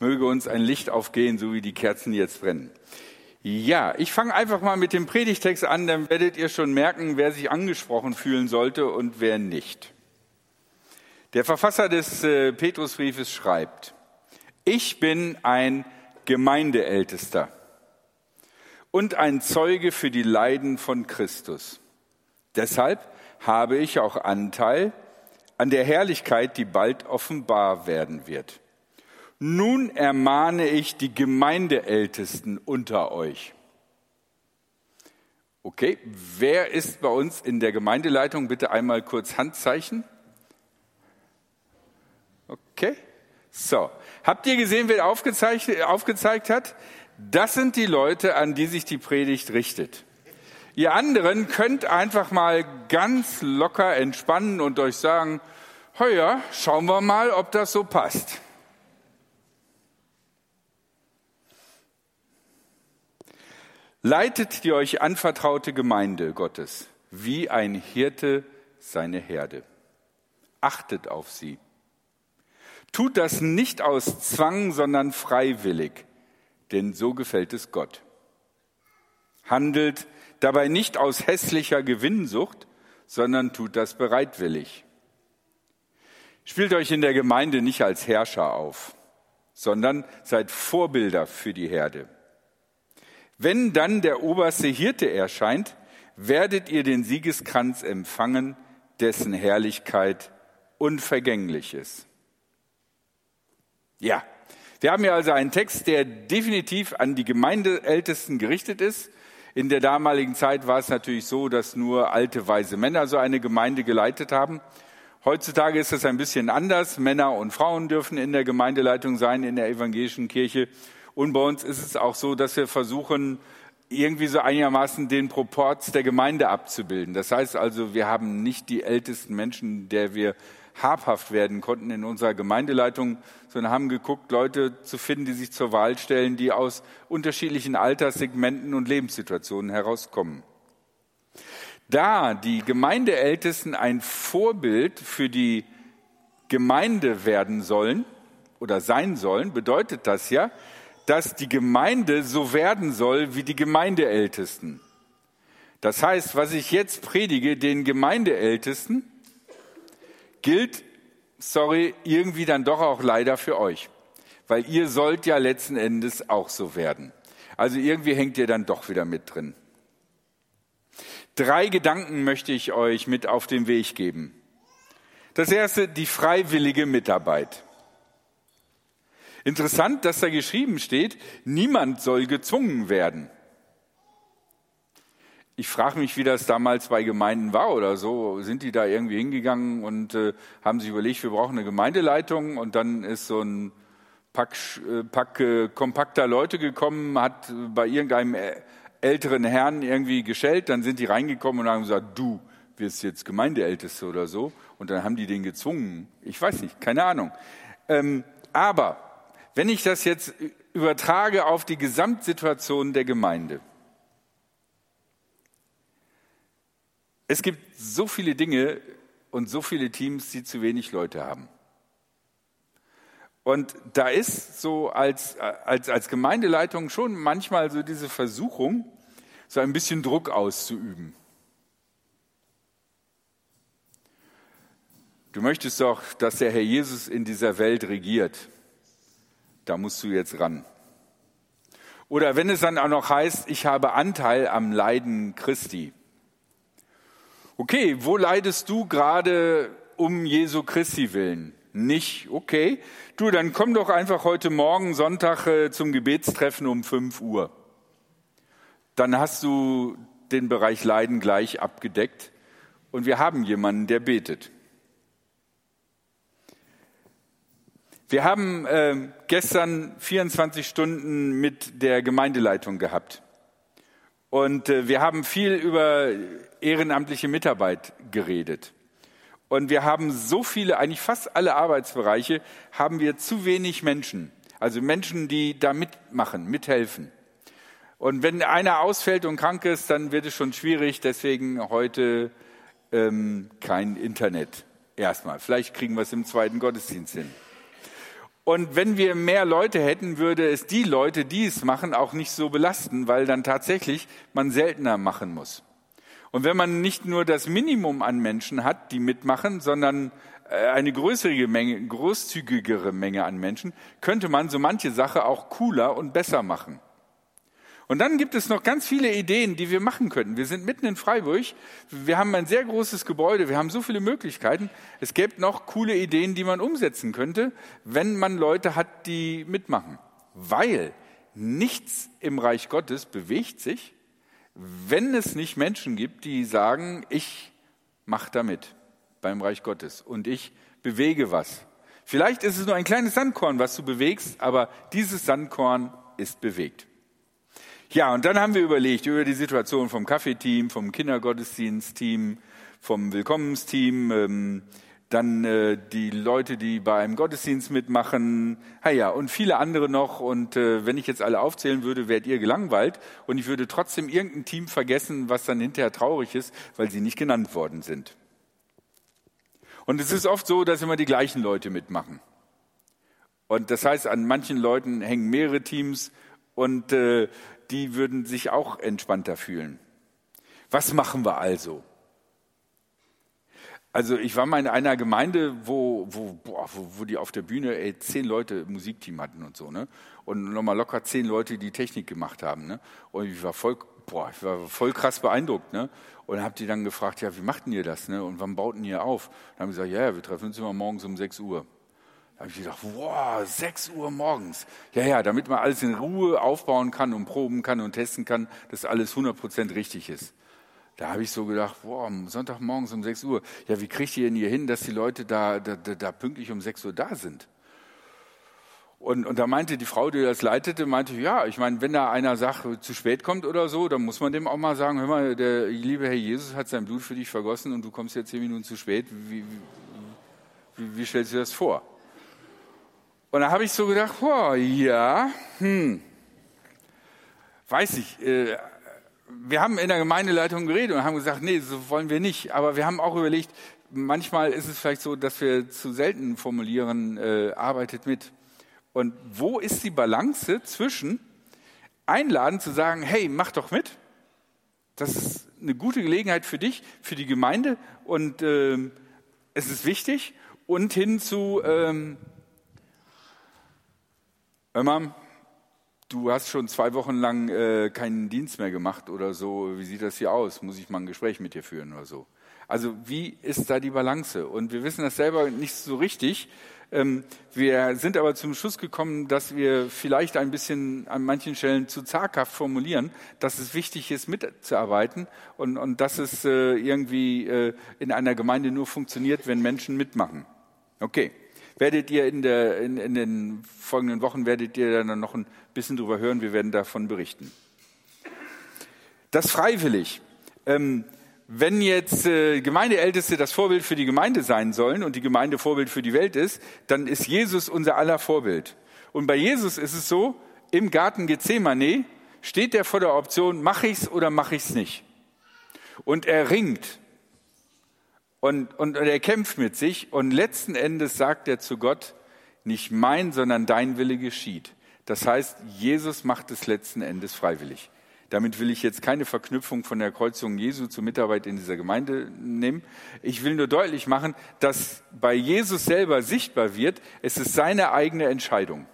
Möge uns ein Licht aufgehen, so wie die Kerzen jetzt brennen. Ja, ich fange einfach mal mit dem Predigtext an, dann werdet ihr schon merken, wer sich angesprochen fühlen sollte und wer nicht. Der Verfasser des äh, Petrusbriefes schreibt, ich bin ein Gemeindeältester und ein Zeuge für die Leiden von Christus. Deshalb habe ich auch Anteil an der Herrlichkeit, die bald offenbar werden wird. Nun ermahne ich die Gemeindeältesten unter euch. Okay, wer ist bei uns in der Gemeindeleitung? Bitte einmal kurz Handzeichen. Okay, so. Habt ihr gesehen, wer aufgezeigt, aufgezeigt hat? Das sind die Leute, an die sich die Predigt richtet. Ihr anderen könnt einfach mal ganz locker entspannen und euch sagen, heuer, schauen wir mal, ob das so passt. Leitet die euch anvertraute Gemeinde Gottes wie ein Hirte seine Herde. Achtet auf sie. Tut das nicht aus Zwang, sondern freiwillig, denn so gefällt es Gott. Handelt dabei nicht aus hässlicher Gewinnsucht, sondern tut das bereitwillig. Spielt euch in der Gemeinde nicht als Herrscher auf, sondern seid Vorbilder für die Herde. Wenn dann der oberste Hirte erscheint, werdet ihr den Siegeskranz empfangen, dessen Herrlichkeit unvergänglich ist. Ja, wir haben hier also einen Text, der definitiv an die Gemeindeältesten gerichtet ist. In der damaligen Zeit war es natürlich so, dass nur alte, weise Männer so eine Gemeinde geleitet haben. Heutzutage ist es ein bisschen anders. Männer und Frauen dürfen in der Gemeindeleitung sein in der evangelischen Kirche. Und bei uns ist es auch so, dass wir versuchen, irgendwie so einigermaßen den Proports der Gemeinde abzubilden. Das heißt also, wir haben nicht die ältesten Menschen, der wir habhaft werden konnten in unserer Gemeindeleitung, sondern haben geguckt, Leute zu finden, die sich zur Wahl stellen, die aus unterschiedlichen Alterssegmenten und Lebenssituationen herauskommen. Da die Gemeindeältesten ein Vorbild für die Gemeinde werden sollen oder sein sollen, bedeutet das ja, dass die Gemeinde so werden soll wie die Gemeindeältesten. Das heißt, was ich jetzt predige, den Gemeindeältesten, gilt, sorry, irgendwie dann doch auch leider für euch. Weil ihr sollt ja letzten Endes auch so werden. Also irgendwie hängt ihr dann doch wieder mit drin. Drei Gedanken möchte ich euch mit auf den Weg geben. Das erste, die freiwillige Mitarbeit. Interessant, dass da geschrieben steht, niemand soll gezwungen werden. Ich frage mich, wie das damals bei Gemeinden war oder so. Sind die da irgendwie hingegangen und äh, haben sich überlegt, wir brauchen eine Gemeindeleitung und dann ist so ein Pack, äh, Pack äh, kompakter Leute gekommen, hat bei irgendeinem älteren Herrn irgendwie geschellt, dann sind die reingekommen und haben gesagt, du wirst jetzt Gemeindeälteste oder so. Und dann haben die den gezwungen. Ich weiß nicht, keine Ahnung. Ähm, aber wenn ich das jetzt übertrage auf die Gesamtsituation der Gemeinde, Es gibt so viele Dinge und so viele Teams, die zu wenig Leute haben. Und da ist so als, als, als Gemeindeleitung schon manchmal so diese Versuchung, so ein bisschen Druck auszuüben. Du möchtest doch, dass der Herr Jesus in dieser Welt regiert. Da musst du jetzt ran. Oder wenn es dann auch noch heißt, ich habe Anteil am Leiden Christi. Okay, wo leidest du gerade um Jesu Christi willen? Nicht, okay. Du, dann komm doch einfach heute Morgen Sonntag äh, zum Gebetstreffen um 5 Uhr. Dann hast du den Bereich Leiden gleich abgedeckt und wir haben jemanden, der betet. Wir haben äh, gestern 24 Stunden mit der Gemeindeleitung gehabt. Und äh, wir haben viel über ehrenamtliche Mitarbeit geredet. Und wir haben so viele, eigentlich fast alle Arbeitsbereiche, haben wir zu wenig Menschen. Also Menschen, die da mitmachen, mithelfen. Und wenn einer ausfällt und krank ist, dann wird es schon schwierig. Deswegen heute ähm, kein Internet. Erstmal. Vielleicht kriegen wir es im zweiten Gottesdienst hin. Und wenn wir mehr Leute hätten, würde es die Leute, die es machen, auch nicht so belasten, weil dann tatsächlich man seltener machen muss. Und wenn man nicht nur das Minimum an Menschen hat, die mitmachen, sondern äh, eine größere Menge, großzügigere Menge an Menschen, könnte man so manche Sache auch cooler und besser machen. Und dann gibt es noch ganz viele Ideen, die wir machen können. Wir sind mitten in Freiburg. Wir haben ein sehr großes Gebäude. Wir haben so viele Möglichkeiten. Es gäbe noch coole Ideen, die man umsetzen könnte, wenn man Leute hat, die mitmachen. Weil nichts im Reich Gottes bewegt sich, wenn es nicht Menschen gibt, die sagen, ich mache damit beim Reich Gottes und ich bewege was. Vielleicht ist es nur ein kleines Sandkorn, was du bewegst, aber dieses Sandkorn ist bewegt. Ja, und dann haben wir überlegt über die Situation vom Kaffeeteam, vom Kindergottesdienstteam, vom Willkommensteam, ähm, dann äh, die Leute, die bei einem Gottesdienst mitmachen, ah ja, und viele andere noch. Und äh, wenn ich jetzt alle aufzählen würde, wärt ihr gelangweilt und ich würde trotzdem irgendein Team vergessen, was dann hinterher traurig ist, weil sie nicht genannt worden sind. Und es ist oft so, dass immer die gleichen Leute mitmachen. Und das heißt, an manchen Leuten hängen mehrere Teams und äh, die würden sich auch entspannter fühlen. Was machen wir also? Also ich war mal in einer Gemeinde, wo, wo, boah, wo, wo die auf der Bühne ey, zehn Leute Musikteam hatten und so, ne? Und nochmal locker zehn Leute, die Technik gemacht haben, ne? Und ich war voll, boah, ich war voll krass beeindruckt, ne? Und hab die dann gefragt, ja, wie machten ihr das, ne? Und wann bauten ihr auf? Dann haben sie gesagt, ja, ja, wir treffen uns immer morgens um 6 Uhr. Da habe ich gedacht, wow, 6 Uhr morgens. Ja, ja, damit man alles in Ruhe aufbauen kann und proben kann und testen kann, dass alles 100% richtig ist. Da habe ich so gedacht, wow, Sonntagmorgens um 6 Uhr. Ja, wie kriegt ihr denn hier hin, dass die Leute da, da, da pünktlich um 6 Uhr da sind? Und, und da meinte die Frau, die das leitete, meinte, ja, ich meine, wenn da einer sagt, zu spät kommt oder so, dann muss man dem auch mal sagen, hör mal, der liebe Herr Jesus hat sein Blut für dich vergossen und du kommst jetzt zehn Minuten zu spät. Wie, wie, wie stellst du das vor? Und da habe ich so gedacht, oh, ja, hm, weiß ich. Äh, wir haben in der Gemeindeleitung geredet und haben gesagt, nee, so wollen wir nicht. Aber wir haben auch überlegt, manchmal ist es vielleicht so, dass wir zu selten formulieren, äh, arbeitet mit. Und wo ist die Balance zwischen einladen zu sagen, hey, mach doch mit. Das ist eine gute Gelegenheit für dich, für die Gemeinde und äh, es ist wichtig. Und hin zu, ähm, Immer, du hast schon zwei Wochen lang äh, keinen Dienst mehr gemacht oder so. Wie sieht das hier aus? Muss ich mal ein Gespräch mit dir führen oder so? Also wie ist da die Balance? Und wir wissen das selber nicht so richtig. Ähm, wir sind aber zum Schluss gekommen, dass wir vielleicht ein bisschen an manchen Stellen zu zaghaft formulieren, dass es wichtig ist, mitzuarbeiten und, und dass es äh, irgendwie äh, in einer Gemeinde nur funktioniert, wenn Menschen mitmachen. Okay werdet ihr in, der, in, in den folgenden Wochen, werdet ihr dann noch ein bisschen drüber hören. Wir werden davon berichten. Das freiwillig. Ähm, wenn jetzt äh, Gemeindeälteste das Vorbild für die Gemeinde sein sollen und die Gemeinde Vorbild für die Welt ist, dann ist Jesus unser aller Vorbild. Und bei Jesus ist es so, im Garten Gethsemane steht er vor der Option, mache ich's oder mache ich's nicht. Und er ringt und, und, und er kämpft mit sich und letzten Endes sagt er zu Gott, nicht mein, sondern dein Wille geschieht. Das heißt, Jesus macht es letzten Endes freiwillig. Damit will ich jetzt keine Verknüpfung von der Kreuzung Jesu zur Mitarbeit in dieser Gemeinde nehmen. Ich will nur deutlich machen, dass bei Jesus selber sichtbar wird, es ist seine eigene Entscheidung.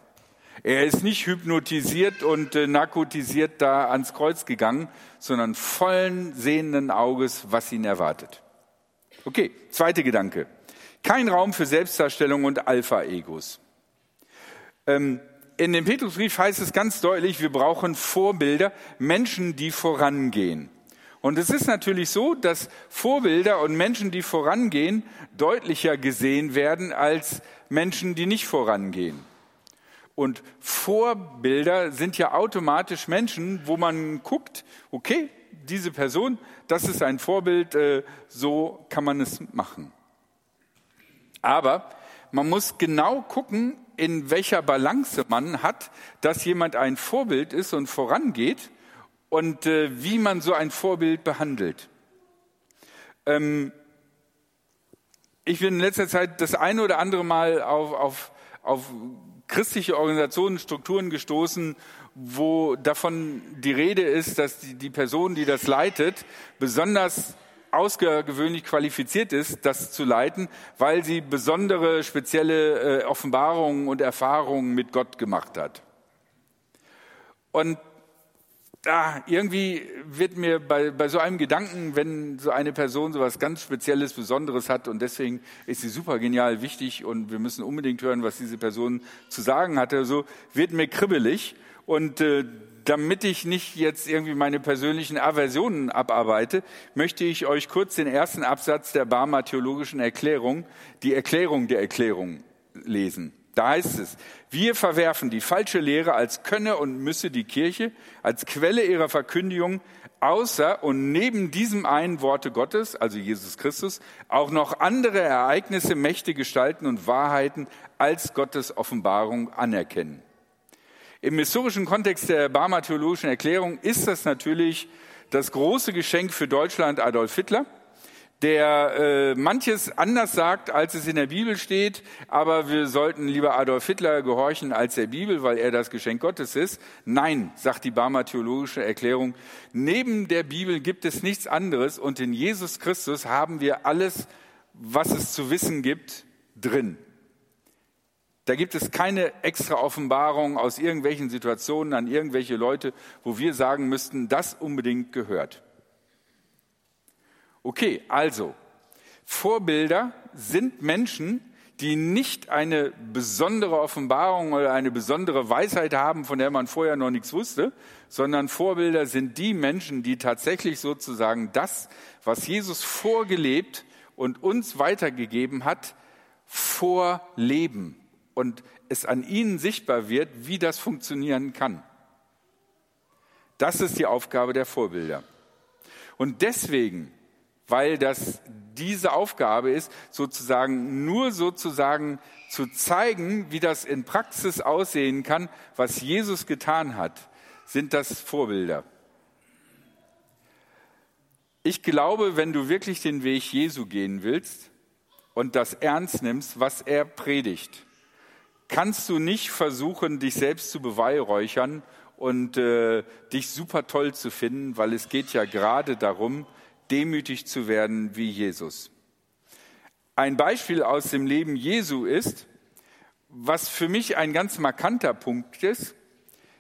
Er ist nicht hypnotisiert und äh, narkotisiert da ans Kreuz gegangen, sondern vollen sehenden Auges, was ihn erwartet. Okay, zweiter Gedanke. Kein Raum für Selbstdarstellung und Alpha-Egos. Ähm, in dem Petrusbrief heißt es ganz deutlich, wir brauchen Vorbilder, Menschen, die vorangehen. Und es ist natürlich so, dass Vorbilder und Menschen, die vorangehen, deutlicher gesehen werden als Menschen, die nicht vorangehen. Und Vorbilder sind ja automatisch Menschen, wo man guckt, okay, diese Person, das ist ein Vorbild, äh, so kann man es machen. Aber man muss genau gucken, in welcher Balance man hat, dass jemand ein Vorbild ist und vorangeht und äh, wie man so ein Vorbild behandelt. Ähm, ich bin in letzter Zeit das eine oder andere Mal auf, auf, auf christliche Organisationen, Strukturen gestoßen, wo davon die Rede ist, dass die, die Person, die das leitet, besonders außergewöhnlich qualifiziert ist, das zu leiten, weil sie besondere, spezielle äh, Offenbarungen und Erfahrungen mit Gott gemacht hat. Und ah, irgendwie wird mir bei, bei so einem Gedanken, wenn so eine Person so was ganz Spezielles, Besonderes hat und deswegen ist sie super genial wichtig und wir müssen unbedingt hören, was diese Person zu sagen hatte, so wird mir kribbelig und äh, damit ich nicht jetzt irgendwie meine persönlichen Aversionen abarbeite, möchte ich euch kurz den ersten Absatz der Barmer Theologischen Erklärung, die Erklärung der Erklärung lesen. Da heißt es, wir verwerfen die falsche Lehre als könne und müsse die Kirche als Quelle ihrer Verkündigung außer und neben diesem einen Worte Gottes, also Jesus Christus, auch noch andere Ereignisse, Mächte, Gestalten und Wahrheiten als Gottes Offenbarung anerkennen. Im historischen Kontext der Barmer Theologischen Erklärung ist das natürlich das große Geschenk für Deutschland Adolf Hitler der äh, manches anders sagt, als es in der Bibel steht, aber wir sollten lieber Adolf Hitler gehorchen als der Bibel, weil er das Geschenk Gottes ist. Nein, sagt die Barmer theologische Erklärung, neben der Bibel gibt es nichts anderes und in Jesus Christus haben wir alles, was es zu wissen gibt, drin. Da gibt es keine extra Offenbarung aus irgendwelchen Situationen an irgendwelche Leute, wo wir sagen müssten, das unbedingt gehört. Okay, also, Vorbilder sind Menschen, die nicht eine besondere Offenbarung oder eine besondere Weisheit haben, von der man vorher noch nichts wusste, sondern Vorbilder sind die Menschen, die tatsächlich sozusagen das, was Jesus vorgelebt und uns weitergegeben hat, vorleben und es an ihnen sichtbar wird, wie das funktionieren kann. Das ist die Aufgabe der Vorbilder. Und deswegen weil das diese Aufgabe ist, sozusagen nur sozusagen zu zeigen, wie das in Praxis aussehen kann, was Jesus getan hat, sind das Vorbilder. Ich glaube, wenn du wirklich den Weg Jesu gehen willst und das ernst nimmst, was er predigt, kannst du nicht versuchen, dich selbst zu beweihräuchern und äh, dich super toll zu finden, weil es geht ja gerade darum, demütig zu werden wie Jesus. Ein Beispiel aus dem Leben Jesu ist, was für mich ein ganz markanter Punkt ist,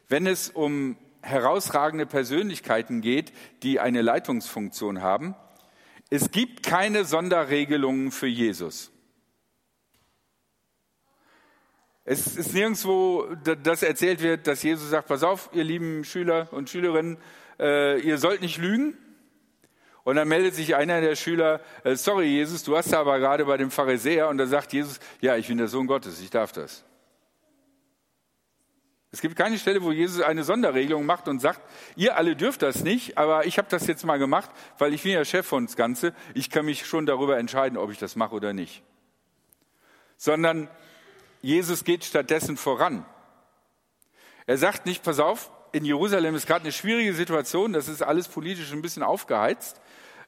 wenn es um herausragende Persönlichkeiten geht, die eine Leitungsfunktion haben. Es gibt keine Sonderregelungen für Jesus. Es ist nirgendwo, dass erzählt wird, dass Jesus sagt, pass auf, ihr lieben Schüler und Schülerinnen, äh, ihr sollt nicht lügen, und dann meldet sich einer der Schüler, äh, sorry Jesus, du hast aber gerade bei dem Pharisäer und da sagt Jesus, ja, ich bin der Sohn Gottes, ich darf das. Es gibt keine Stelle, wo Jesus eine Sonderregelung macht und sagt, ihr alle dürft das nicht, aber ich habe das jetzt mal gemacht, weil ich bin ja Chef von das Ganze, ich kann mich schon darüber entscheiden, ob ich das mache oder nicht. Sondern Jesus geht stattdessen voran. Er sagt nicht, pass auf, in Jerusalem ist gerade eine schwierige Situation, das ist alles politisch ein bisschen aufgeheizt.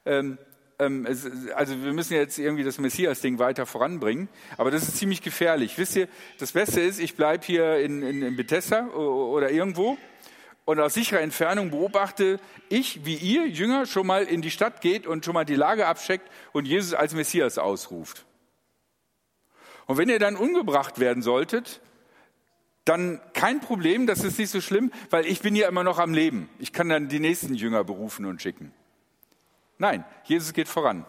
Ähm, ähm, es, also wir müssen jetzt irgendwie das Messias-Ding weiter voranbringen, aber das ist ziemlich gefährlich. Wisst ihr, das Beste ist, ich bleibe hier in, in, in Bethesda oder irgendwo und aus sicherer Entfernung beobachte ich, wie ihr Jünger schon mal in die Stadt geht und schon mal die Lage abcheckt und Jesus als Messias ausruft. Und wenn ihr dann umgebracht werden solltet, dann kein Problem, das ist nicht so schlimm, weil ich bin ja immer noch am Leben. Ich kann dann die nächsten Jünger berufen und schicken. Nein, Jesus geht voran.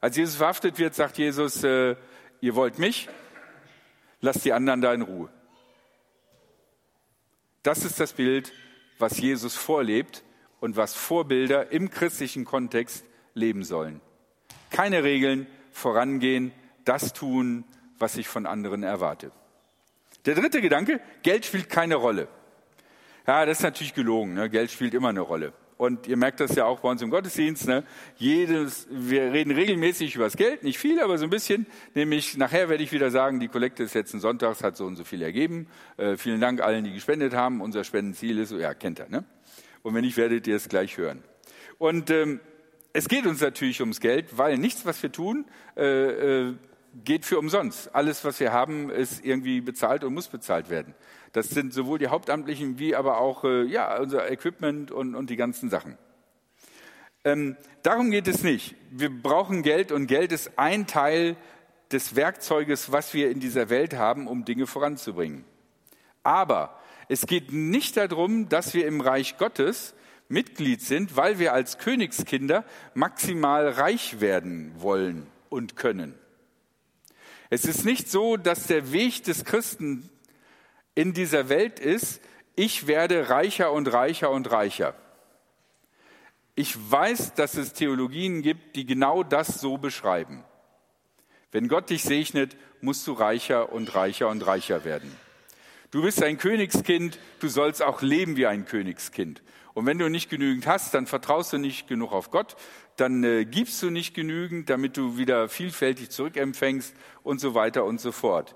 Als Jesus verhaftet wird, sagt Jesus, äh, ihr wollt mich, lasst die anderen da in Ruhe. Das ist das Bild, was Jesus vorlebt und was Vorbilder im christlichen Kontext leben sollen. Keine Regeln, vorangehen, das tun, was ich von anderen erwarte. Der dritte Gedanke, Geld spielt keine Rolle. Ja, das ist natürlich gelogen. Ne? Geld spielt immer eine Rolle. Und ihr merkt das ja auch bei uns im Gottesdienst. Ne? Jedes, wir reden regelmäßig über das Geld, nicht viel, aber so ein bisschen. Nämlich nachher werde ich wieder sagen, die Kollekte des letzten Sonntags hat so und so viel ergeben. Äh, vielen Dank allen, die gespendet haben. Unser Spendenziel ist, ja, kennt ihr. Ne? Und wenn nicht, werdet ihr es gleich hören. Und ähm, es geht uns natürlich ums Geld, weil nichts, was wir tun, äh, äh, geht für umsonst. Alles, was wir haben, ist irgendwie bezahlt und muss bezahlt werden. Das sind sowohl die Hauptamtlichen wie aber auch äh, ja, unser Equipment und, und die ganzen Sachen. Ähm, darum geht es nicht. Wir brauchen Geld und Geld ist ein Teil des Werkzeuges, was wir in dieser Welt haben, um Dinge voranzubringen. Aber es geht nicht darum, dass wir im Reich Gottes Mitglied sind, weil wir als Königskinder maximal reich werden wollen und können. Es ist nicht so, dass der Weg des Christen in dieser Welt ist, ich werde reicher und reicher und reicher. Ich weiß, dass es Theologien gibt, die genau das so beschreiben. Wenn Gott dich segnet, musst du reicher und reicher und reicher werden. Du bist ein Königskind, du sollst auch leben wie ein Königskind. Und wenn du nicht genügend hast, dann vertraust du nicht genug auf Gott, dann äh, gibst du nicht genügend, damit du wieder vielfältig zurückempfängst und so weiter und so fort.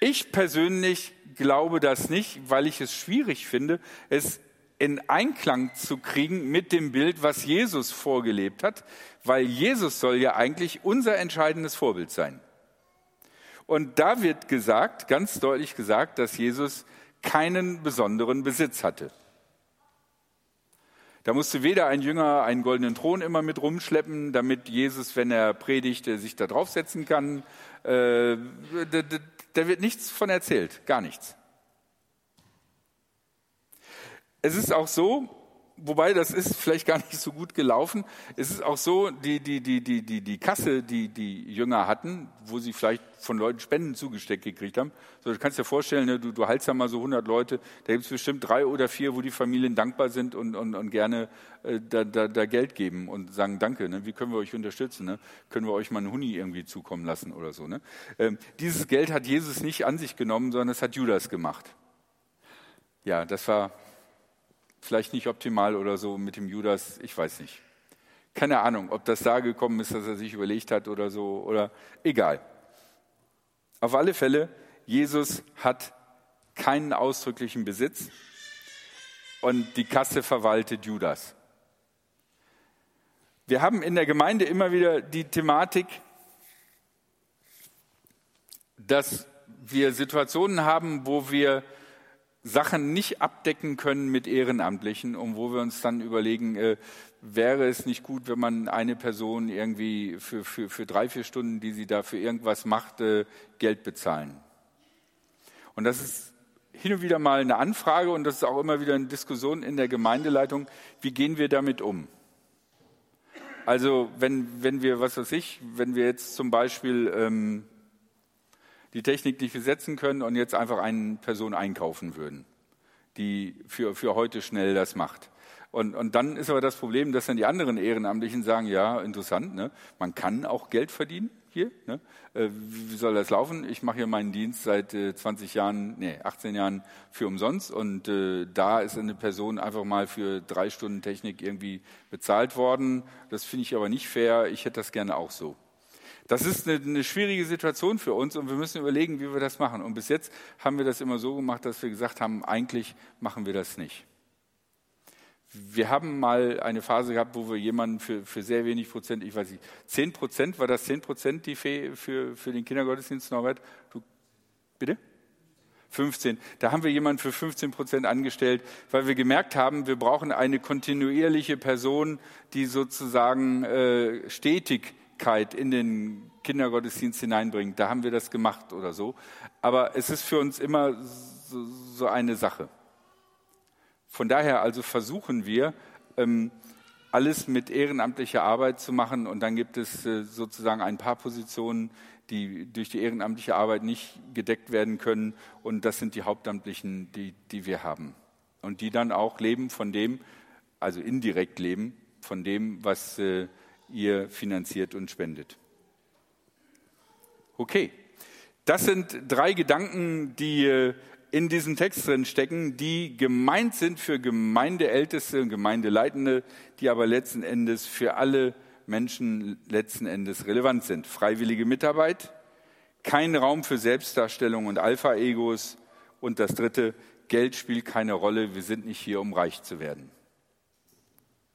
Ich persönlich glaube das nicht, weil ich es schwierig finde, es in Einklang zu kriegen mit dem Bild, was Jesus vorgelebt hat, weil Jesus soll ja eigentlich unser entscheidendes Vorbild sein. Und da wird gesagt, ganz deutlich gesagt, dass Jesus keinen besonderen Besitz hatte. Da musste weder ein Jünger einen goldenen Thron immer mit rumschleppen, damit Jesus, wenn er predigte, sich da draufsetzen kann. Äh, da wird nichts von erzählt, gar nichts. Es ist auch so, wobei das ist vielleicht gar nicht so gut gelaufen. Es ist auch so, die, die, die, die, die, die Kasse, die die Jünger hatten, wo sie vielleicht von Leuten Spenden zugesteckt gekriegt haben. So, du kannst dir vorstellen, ne, du, du heilst da mal so 100 Leute, da gibt es bestimmt drei oder vier, wo die Familien dankbar sind und, und, und gerne äh, da, da, da Geld geben und sagen, danke, ne, wie können wir euch unterstützen? Ne? Können wir euch mal einen Huni irgendwie zukommen lassen oder so? Ne? Ähm, dieses Geld hat Jesus nicht an sich genommen, sondern es hat Judas gemacht. Ja, das war vielleicht nicht optimal oder so mit dem Judas, ich weiß nicht. Keine Ahnung, ob das da gekommen ist, dass er sich überlegt hat oder so, oder egal. Auf alle Fälle, Jesus hat keinen ausdrücklichen Besitz und die Kasse verwaltet Judas. Wir haben in der Gemeinde immer wieder die Thematik, dass wir Situationen haben, wo wir Sachen nicht abdecken können mit Ehrenamtlichen und wo wir uns dann überlegen, äh, wäre es nicht gut, wenn man eine Person irgendwie für, für, für drei, vier Stunden, die sie da für irgendwas macht, äh, Geld bezahlen. Und das ist hin und wieder mal eine Anfrage und das ist auch immer wieder eine Diskussion in der Gemeindeleitung, wie gehen wir damit um? Also wenn, wenn wir, was weiß ich, wenn wir jetzt zum Beispiel ähm, die Technik nicht besetzen können und jetzt einfach eine Person einkaufen würden, die für, für heute schnell das macht. Und, und dann ist aber das Problem, dass dann die anderen Ehrenamtlichen sagen, ja, interessant, ne? man kann auch Geld verdienen hier. Ne? Äh, wie soll das laufen? Ich mache hier meinen Dienst seit äh, 20 Jahren, nee, 18 Jahren für umsonst und äh, da ist eine Person einfach mal für drei Stunden Technik irgendwie bezahlt worden. Das finde ich aber nicht fair. Ich hätte das gerne auch so. Das ist eine, eine, schwierige Situation für uns und wir müssen überlegen, wie wir das machen. Und bis jetzt haben wir das immer so gemacht, dass wir gesagt haben, eigentlich machen wir das nicht. Wir haben mal eine Phase gehabt, wo wir jemanden für, für sehr wenig Prozent, ich weiß nicht, zehn Prozent, war das zehn Prozent die Fee für, für den Kindergottesdienst, Norbert? Du, bitte? 15. Da haben wir jemanden für 15 Prozent angestellt, weil wir gemerkt haben, wir brauchen eine kontinuierliche Person, die sozusagen äh, stetig Leichtigkeit in den Kindergottesdienst hineinbringt. Da haben wir das gemacht oder so. Aber es ist für uns immer so, so eine Sache. Von daher also versuchen wir, ähm, alles mit ehrenamtlicher Arbeit zu machen. Und dann gibt es äh, sozusagen ein paar Positionen, die durch die ehrenamtliche Arbeit nicht gedeckt werden können. Und das sind die Hauptamtlichen, die, die wir haben. Und die dann auch leben von dem, also indirekt leben, von dem, was äh, ihr finanziert und spendet. Okay, das sind drei Gedanken, die äh, in diesem Text drin stecken, die gemeint sind für Gemeindeälteste und Gemeindeleitende, die aber letzten Endes für alle Menschen letzten Endes relevant sind. Freiwillige Mitarbeit, kein Raum für Selbstdarstellung und Alpha-Egos und das dritte, Geld spielt keine Rolle, wir sind nicht hier, um reich zu werden.